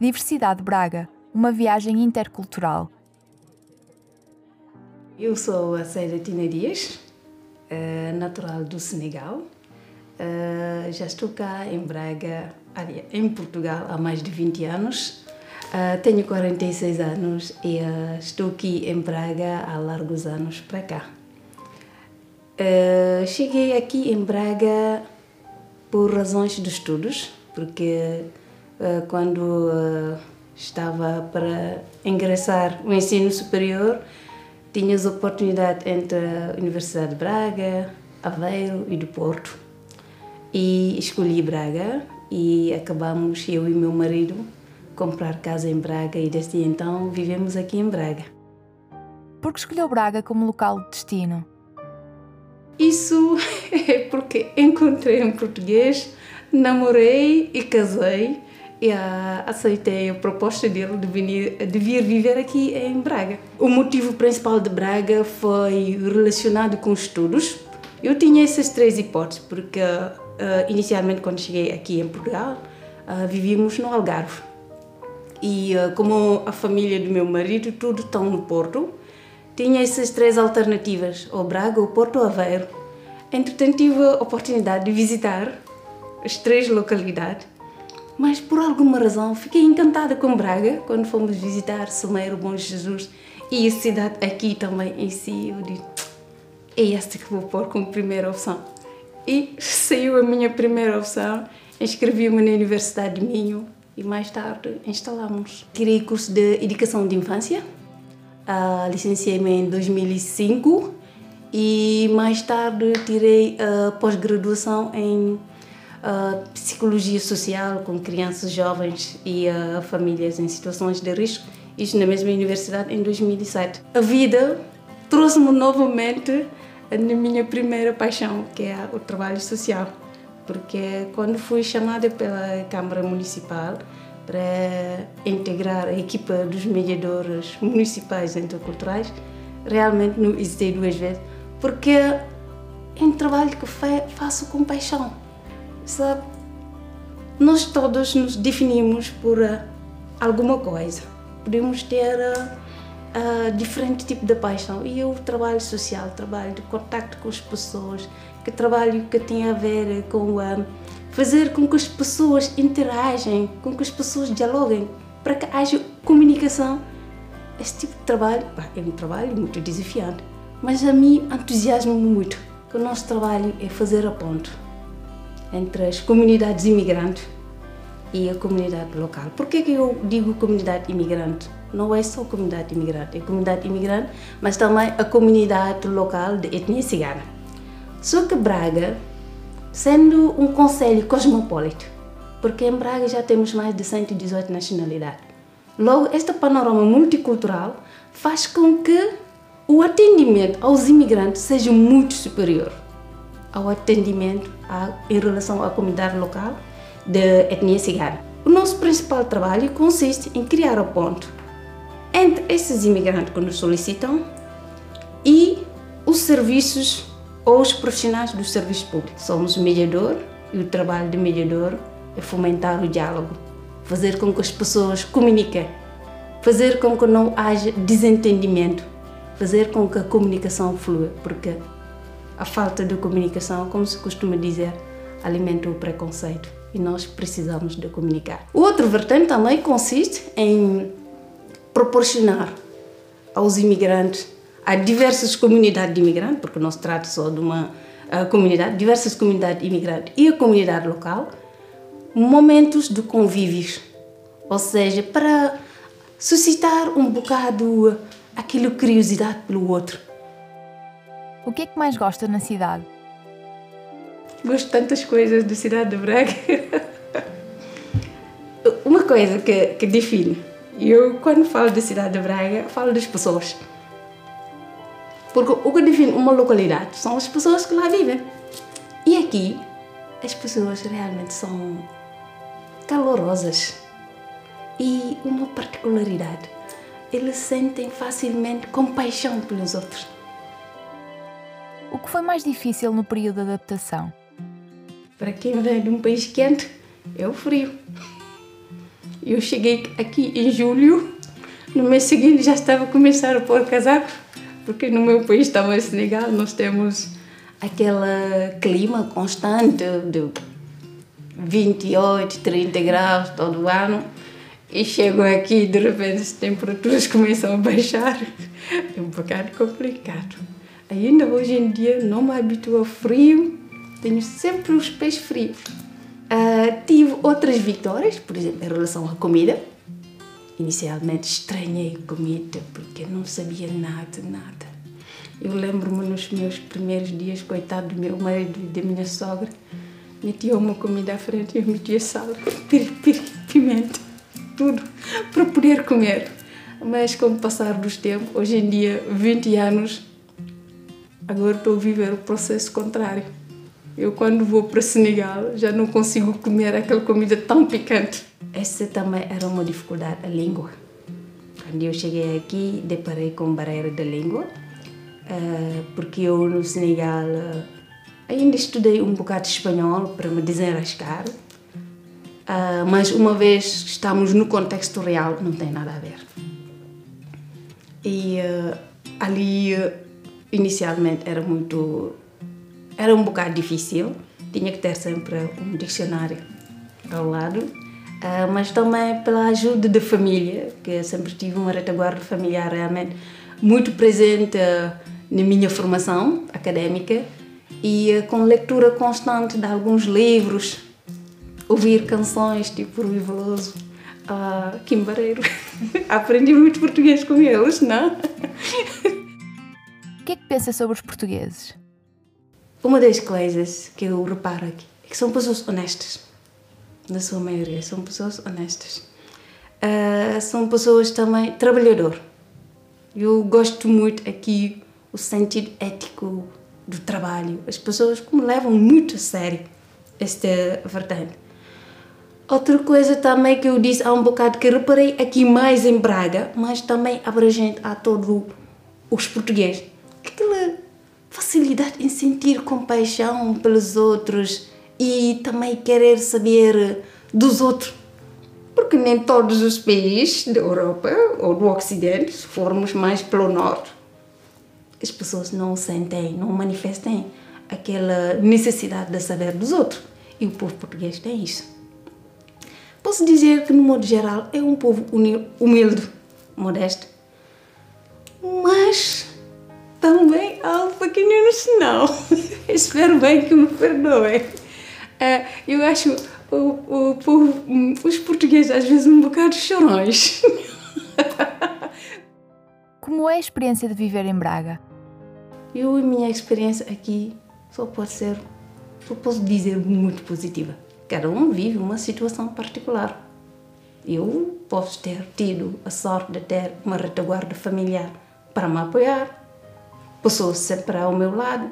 Diversidade Braga, uma viagem intercultural. Eu sou a Célia Tina Dias, eh, natural do Senegal. Eh, já estou cá em Braga, em Portugal, há mais de 20 anos. Eh, tenho 46 anos e estou aqui em Braga há largos anos para cá. Cheguei aqui em Braga por razões de estudos, porque quando estava para ingressar no ensino superior, tinhas oportunidade entre a Universidade de Braga, Aveiro e do Porto. E escolhi Braga e acabamos, eu e meu marido, comprar casa em Braga e desde então vivemos aqui em Braga. Por que escolheu Braga como local de destino? Isso é porque encontrei um português, namorei e casei e uh, aceitei a proposta dele de, vir, de vir viver aqui em Braga. O motivo principal de Braga foi relacionado com estudos. Eu tinha essas três hipóteses, porque uh, inicialmente, quando cheguei aqui em Portugal, uh, vivíamos no Algarve. E como a família do meu marido, tudo estão no Porto, tinha essas três alternativas, ou Braga, ou Porto ou Aveiro. Entretanto, tive a oportunidade de visitar as três localidades mas por alguma razão fiquei encantada com Braga quando fomos visitar Someiro Bom Jesus e a cidade aqui também em si. Eu disse, é esta que vou pôr como primeira opção. E saiu a minha primeira opção, inscrevi-me na Universidade de Minho e mais tarde instalamos. Tirei curso de Educação de Infância, uh, licenciei-me em 2005 e mais tarde tirei a pós-graduação em uh, psicologia social com crianças jovens e uh, famílias em situações de risco, isto na mesma universidade em 2007. A vida trouxe-me novamente na minha primeira paixão, que é o trabalho social, porque quando fui chamada pela Câmara Municipal para integrar a equipa dos mediadores municipais interculturais, realmente não hesitei duas vezes, porque é um trabalho que faço com paixão sabe? Nós todos nos definimos por uh, alguma coisa. Podemos ter uh, uh, diferente tipo de paixão. E eu trabalho social, trabalho de contato com as pessoas, que trabalho que tem a ver com fazer com que as pessoas interagem, com que as pessoas dialoguem, para que haja comunicação. Esse tipo de trabalho é um trabalho muito desafiante, mas a mim entusiasma-me muito. Que o nosso trabalho é fazer a ponte entre as comunidades imigrantes e a comunidade local. Por que, que eu digo comunidade imigrante? Não é só comunidade imigrante, é comunidade imigrante, mas também a comunidade local de etnia cigana. Só que Braga, sendo um conselho cosmopolita, porque em Braga já temos mais de 118 nacionalidades, logo este panorama multicultural faz com que o atendimento aos imigrantes seja muito superior ao atendimento em relação à comunidade local de etnia cigana. O nosso principal trabalho consiste em criar a ponte entre esses imigrantes que nos solicitam e os serviços ou os profissionais dos serviços públicos. Somos mediador e o trabalho de mediador é fomentar o diálogo, fazer com que as pessoas comuniquem, fazer com que não haja desentendimento, fazer com que a comunicação flua, porque a falta de comunicação, como se costuma dizer, alimenta o preconceito e nós precisamos de comunicar. O outro vertente também consiste em proporcionar aos imigrantes, a diversas comunidades de imigrantes, porque não se trata só de uma uh, comunidade, diversas comunidades imigrantes e a comunidade local, momentos de convívios, ou seja, para suscitar um bocado aquela curiosidade pelo outro o que é que mais gosta na cidade? Gosto de tantas coisas da cidade de Braga. Uma coisa que, que define, eu quando falo da cidade de Braga, falo das pessoas. Porque o que define uma localidade são as pessoas que lá vivem. E aqui, as pessoas realmente são calorosas. E uma particularidade, eles sentem facilmente compaixão pelos outros. O que foi mais difícil no período de adaptação? Para quem vem de um país quente, é o frio. Eu cheguei aqui em julho, no mês seguinte já estava a começar a pôr casaco, porque no meu país, estava em Senegal, nós temos aquele clima constante de 28, 30 graus todo ano. E chego aqui e de repente as temperaturas começam a baixar. É um bocado complicado. Ainda hoje em dia não me habituo ao frio, tenho sempre os pés frios. Uh, tive outras vitórias, por exemplo, em relação à comida. Inicialmente estranhei comida porque não sabia nada, nada. Eu lembro-me nos meus primeiros dias, coitado do meu marido e da minha sogra, metia uma comida à frente e eu metia sal, pimenta, tudo, para poder comer. Mas com o passar dos tempos, hoje em dia, 20 anos, agora estou a viver o processo contrário. Eu, quando vou para Senegal, já não consigo comer aquela comida tão picante. Essa também era uma dificuldade, a língua. Quando eu cheguei aqui, deparei com barreira da língua, eh, porque eu no Senegal eh, ainda estudei um bocado de espanhol para me desenrascar, eh, mas uma vez estamos no contexto real, não tem nada a ver. E ali, inicialmente, era muito era um bocado difícil, tinha que ter sempre um dicionário ao lado, uh, mas também pela ajuda da família, que sempre tive uma retaguarda familiar realmente muito presente uh, na minha formação académica e uh, com leitura constante de alguns livros, ouvir canções tipo Rui Veloso, Kim Barreiro. Aprendi muito português com eles, não? O que é que pensa sobre os portugueses? Uma das coisas que eu reparo aqui é que são pessoas honestas. Na sua maioria, são pessoas honestas. Uh, são pessoas também trabalhador. Eu gosto muito aqui o sentido ético do trabalho. As pessoas como levam muito a sério esta vertente. Outra coisa também que eu disse há um bocado que reparei aqui mais em Braga, mas também abrangente a todos os portugueses. Facilidade em sentir compaixão pelos outros e também querer saber dos outros. Porque nem todos os países da Europa ou do Ocidente, se formos mais pelo Norte, as pessoas não sentem, não manifestem aquela necessidade de saber dos outros. E o povo português tem isso. Posso dizer que, no modo geral, é um povo humilde, modesto, mas também um pequenino sinal. Espero bem que me perdoem. Uh, eu acho o, o, o, os portugueses às vezes um bocado chorões. Como é a experiência de viver em Braga? Eu, a minha experiência aqui só pode ser, só posso dizer, muito positiva. Cada um vive uma situação particular. Eu posso ter tido a sorte de ter uma retaguarda familiar para me apoiar, pessoas sempre ao meu lado,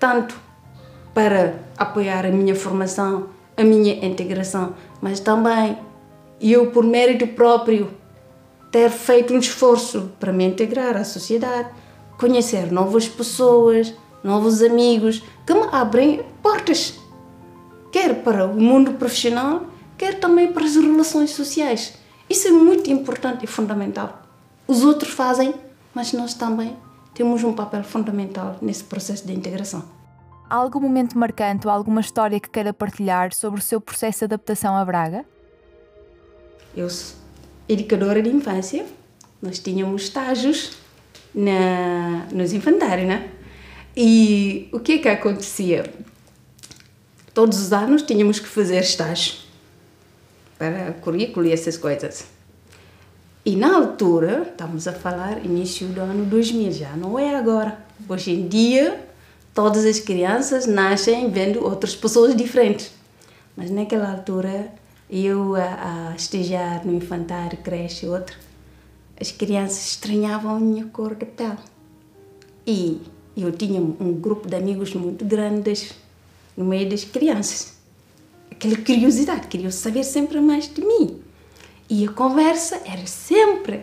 tanto para apoiar a minha formação, a minha integração, mas também eu, por mérito próprio, ter feito um esforço para me integrar à sociedade, conhecer novas pessoas, novos amigos que me abrem portas, quer para o mundo profissional, quer também para as relações sociais. Isso é muito importante e fundamental. Os outros fazem, mas nós também temos um papel fundamental nesse processo de integração. Há algum momento marcante ou alguma história que queira partilhar sobre o seu processo de adaptação a Braga? Eu sou educadora de infância, nós tínhamos estágios na, nos infantários, né? E o que é que acontecia? Todos os anos tínhamos que fazer estágio para currículo e essas coisas. E na altura, estamos a falar início do ano 2000, já não é agora. Hoje em dia, todas as crianças nascem vendo outras pessoas diferentes. Mas naquela altura, eu a, a estagiar no infantário, creche e outro, as crianças estranhavam a minha cor de pele. E eu tinha um grupo de amigos muito grandes no meio das crianças. Aquela curiosidade, queriam saber sempre mais de mim. E a conversa era sempre.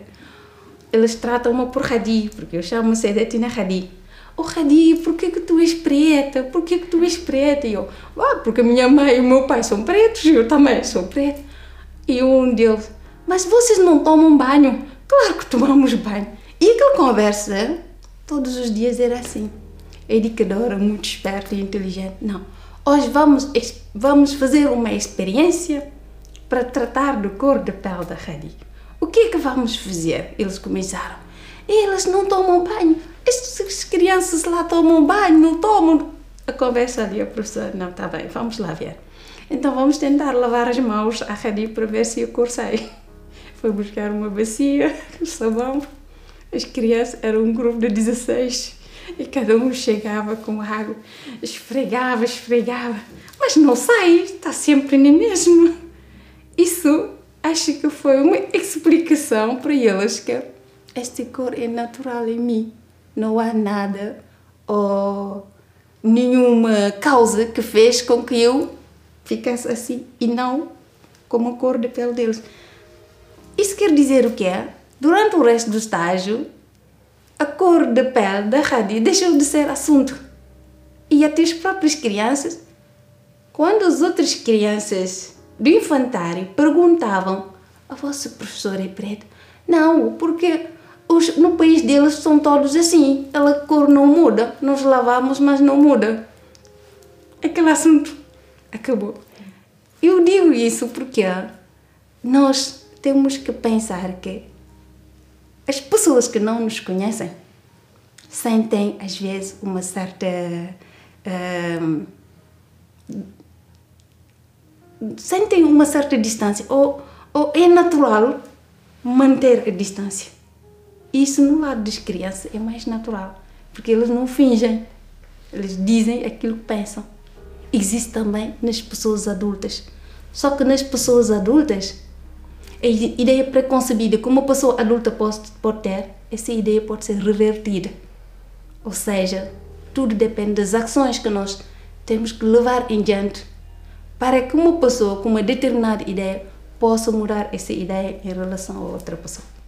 Eles tratam-me por Radi, porque eu chamo Sedetina Radi. Oh Radi, por que, que tu és preta? Por que, que tu és preta? E eu, ah, porque a minha mãe e o meu pai são pretos, e eu também sou preta. E um deles, mas vocês não tomam banho? Claro que tomamos banho. E aquela conversa, todos os dias era assim. A educadora, muito esperta e inteligente, não. Hoje vamos, vamos fazer uma experiência para tratar do cor da pele da Radi. O que é que vamos fazer? Eles começaram. Elas não tomam banho. Estas crianças lá tomam banho, não tomam. A conversa ali, a professora, não, está bem, vamos lá ver. Então vamos tentar lavar as mãos à Radi para ver se a cor sai. Foi buscar uma bacia, sabão. As crianças eram um grupo de 16 e cada um chegava com água, esfregava, esfregava, mas não sai, está sempre no mesmo. Isso acho que foi uma explicação para eles que esta cor é natural em mim. Não há nada ou nenhuma causa que fez com que eu ficasse assim e não como a cor da pele deles. Isso quer dizer o quê? Durante o resto do estágio, a cor da pele da rádio deixou de ser assunto. E até as próprias crianças, quando as outras crianças do infantário perguntavam: A vossa professora é preta? Não, porque os, no país deles são todos assim. A cor não muda. Nós lavamos, mas não muda. Aquele assunto acabou. Eu digo isso porque nós temos que pensar que as pessoas que não nos conhecem sentem às vezes uma certa uh, sentem uma certa distância. Ou, ou é natural manter a distância. Isso no lado das crianças é mais natural porque eles não fingem. Eles dizem aquilo que pensam. Existe também nas pessoas adultas. Só que nas pessoas adultas a ideia preconcebida que uma pessoa adulta pode, pode ter, essa ideia pode ser revertida. Ou seja, tudo depende das ações que nós temos que levar em diante para que uma pessoa com uma determinada ideia possa mudar essa ideia em relação a outra pessoa.